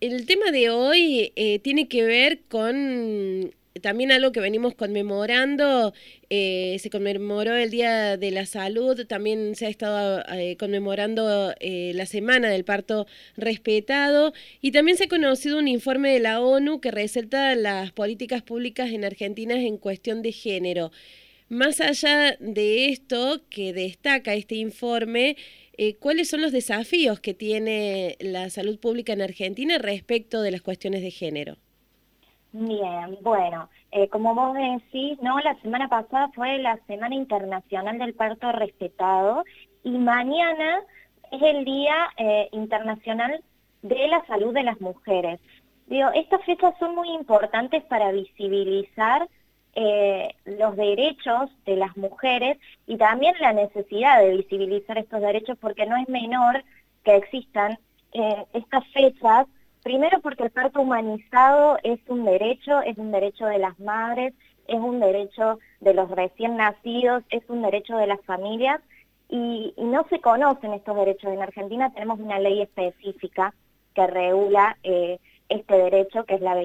el tema de hoy eh, tiene que ver con también algo que venimos conmemorando, eh, se conmemoró el Día de la Salud, también se ha estado eh, conmemorando eh, la Semana del Parto Respetado y también se ha conocido un informe de la ONU que resalta las políticas públicas en Argentina en cuestión de género. Más allá de esto que destaca este informe, ¿cuáles son los desafíos que tiene la salud pública en Argentina respecto de las cuestiones de género? Bien, bueno, eh, como vos decís, no, la semana pasada fue la Semana Internacional del Parto Respetado y mañana es el Día eh, Internacional de la Salud de las Mujeres. Estas fechas son muy importantes para visibilizar eh, los derechos de las mujeres y también la necesidad de visibilizar estos derechos porque no es menor que existan estas fechas Primero porque el parto humanizado es un derecho, es un derecho de las madres, es un derecho de los recién nacidos, es un derecho de las familias y, no se conocen estos derechos. En Argentina tenemos una ley específica que regula eh, este derecho, que es la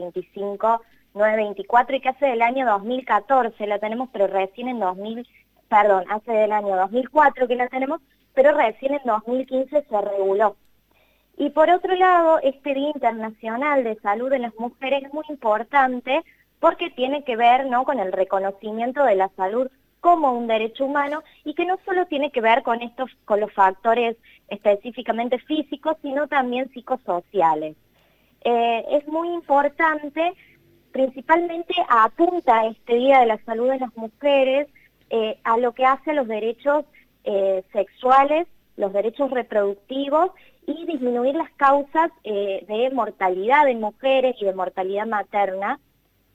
25924 y que hace del año 2014 la tenemos, pero recién en 2000, perdón, hace del año 2004 que la tenemos, pero recién en 2015 se reguló. Y por otro lado, este Día Internacional de Salud de las Mujeres es muy importante porque tiene que ver ¿no? con el reconocimiento de la salud como un derecho humano y que no solo tiene que ver con estos, con los factores específicamente físicos, sino también psicosociales. Eh, es muy importante, principalmente apunta este Día de la Salud de las Mujeres eh, a lo que hace a los derechos eh, sexuales, los derechos reproductivos y disminuir las causas eh, de mortalidad en mujeres y de mortalidad materna.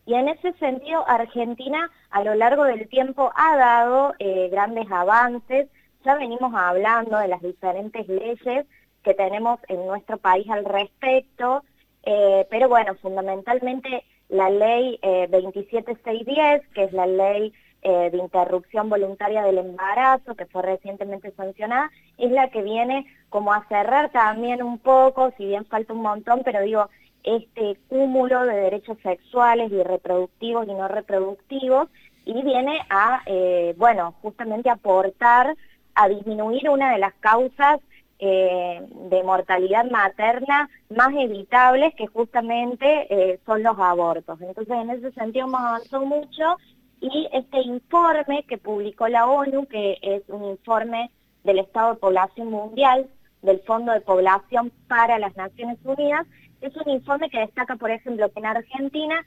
Y en ese sentido, Argentina a lo largo del tiempo ha dado grandes avances. Ya venimos hablando de las diferentes leyes que tenemos en nuestro país al respecto, pero bueno, fundamentalmente la ley 27610, que es la ley de interrupción voluntaria del embarazo, que fue recientemente sancionada, es la que viene como a cerrar también un poco, si bien falta un montón, pero digo, este cúmulo de derechos sexuales y reproductivos y no reproductivos, y viene a, eh, bueno, justamente aportar a disminuir una de las causas eh, de mortalidad materna más evitables, que justamente eh, son los abortos. Entonces, en ese sentido hemos avanzado mucho, y este informe que publicó la ONU, que es un informe del Estado de Población Mundial, del Fondo de Población para las Naciones Unidas, es un informe que destaca, por ejemplo, que en Argentina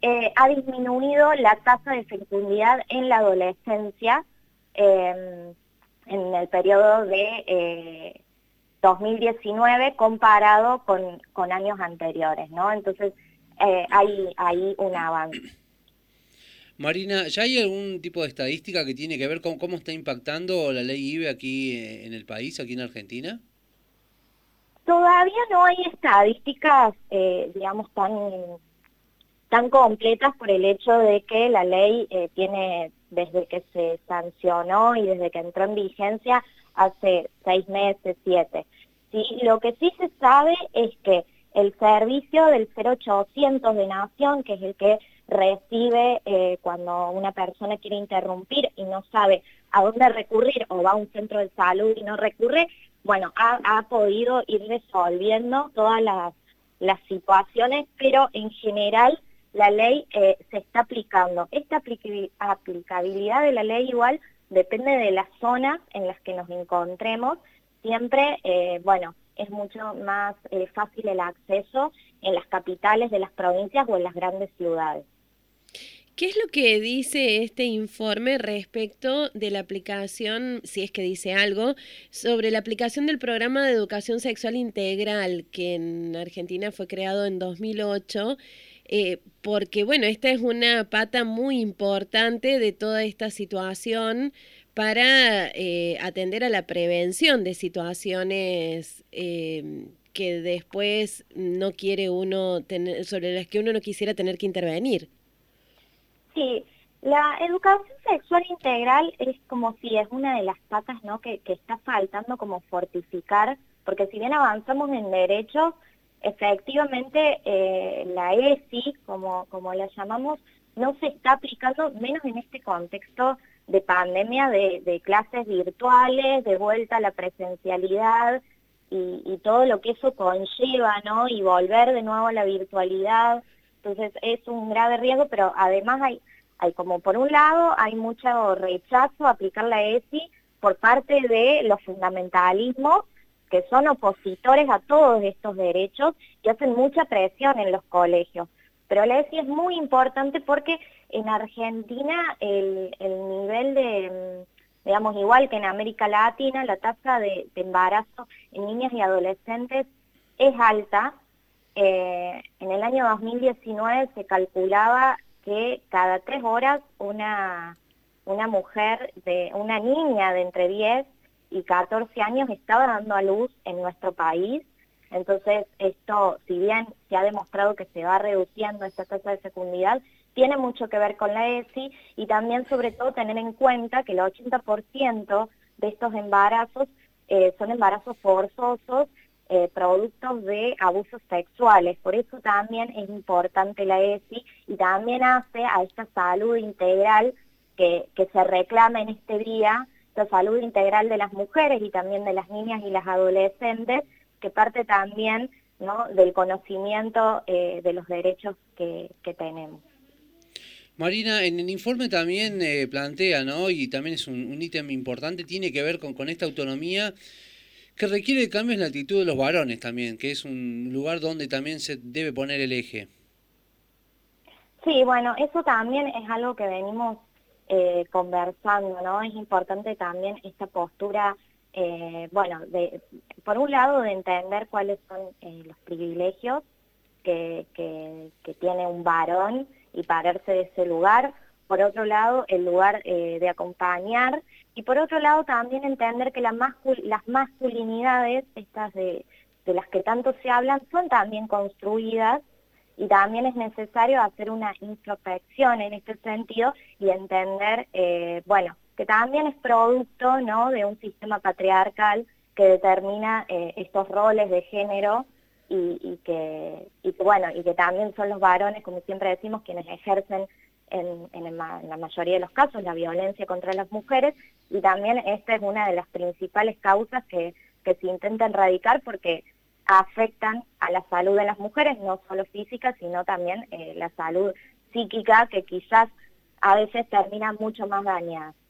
eh, ha disminuido la tasa de fecundidad en la adolescencia en el periodo de 2019 eh, comparado con, con, años anteriores, ¿no? Entonces, eh, hay, hay un avance. Marina, ¿ya hay algún tipo de estadística que tiene que ver con cómo está impactando la ley IBE aquí eh, en el país, aquí en Argentina? Todavía no hay estadísticas, eh, digamos, tan, tan completas por el hecho de que la ley eh, tiene, desde que se sancionó y desde que entró en vigencia, hace seis meses, siete. ¿sí? Lo que sí se sabe es que el servicio del 0800 de Nación, que es el que recibe eh, cuando una persona quiere interrumpir y no sabe a dónde recurrir o va a un centro de salud y no recurre, bueno, ha, podido ir resolviendo todas las, situaciones, pero en general la ley eh, se está aplicando. Esta aplicabilidad de la ley igual depende de las zonas en las que nos encontremos. Siempre, eh, bueno, es mucho más fácil el acceso en las capitales de las provincias o en las grandes ciudades. ¿Qué es lo que dice este informe respecto de la aplicación, si es que dice algo, sobre la aplicación del programa de educación sexual integral que en Argentina fue creado en 2008? Eh, porque bueno, esta es una pata muy importante de toda esta situación para eh, atender a la prevención de situaciones eh, que después no quiere uno tener, sobre las que uno no quisiera tener que intervenir. Sí, la educación sexual integral es como si es una de las patas ¿no? que, está faltando como fortificar, porque si bien avanzamos en derechos, efectivamente eh, la ESI, como, como la llamamos, no se está aplicando, menos en este contexto de pandemia, de, clases virtuales, de vuelta a la presencialidad y, todo lo que eso conlleva, ¿no? Y volver de nuevo a la virtualidad. Entonces es un grave riesgo, pero además hay, hay como por un lado, hay mucho rechazo a aplicar la ESI por parte de los fundamentalismos que son opositores a todos estos derechos y hacen mucha presión en los colegios. Pero la ESI es muy importante porque en Argentina el, nivel de, digamos, igual que en América Latina, la tasa de, embarazo en niñas y adolescentes es alta. Eh, en el año 2019 se calculaba que cada tres horas una, una mujer, de una niña de entre 10 y 14 años estaba dando a luz en nuestro país entonces, esto, si bien se ha demostrado que se va reduciendo esta tasa de fecundidad, tiene mucho que ver con la ESI y también, sobre todo, tener en cuenta que el 80% de estos embarazos eh, son embarazos forzosos, eh, productos de abusos sexuales. Por eso también es importante la ESI y también hace a esta salud integral que, que se reclama en este día, salud integral de las mujeres y también de las niñas y las adolescentes, que parte también ¿no? del conocimiento eh, de los derechos que, tenemos. Marina, en el informe también eh, plantea, ¿no? y también es un, ítem importante, tiene que ver con, con esta autonomía que requiere cambios en la actitud de los varones también, que es un lugar donde también se debe poner el eje. Sí, bueno, eso también es algo que venimos eh, conversando, ¿no? Es importante también esta postura eh, bueno, de, por un lado de entender cuáles son eh, los privilegios que, que, tiene un varón y pararse de ese lugar, por otro lado el lugar de acompañar y por otro lado también entender que las masculinidades, estas de, de las que tanto se hablan, son también construidas y también es necesario hacer una introspección en este sentido y entender, bueno, que también es producto ¿no? de un sistema patriarcal que determina eh, estos roles de género y, que, bueno, y que también son los varones, como siempre decimos, quienes ejercen en, la mayoría de los casos la violencia contra las mujeres y también esta es una de las principales causas que, se intenta erradicar porque afectan a la salud de las mujeres, no solo física, sino también eh, la salud psíquica que quizás a veces termina mucho más dañada.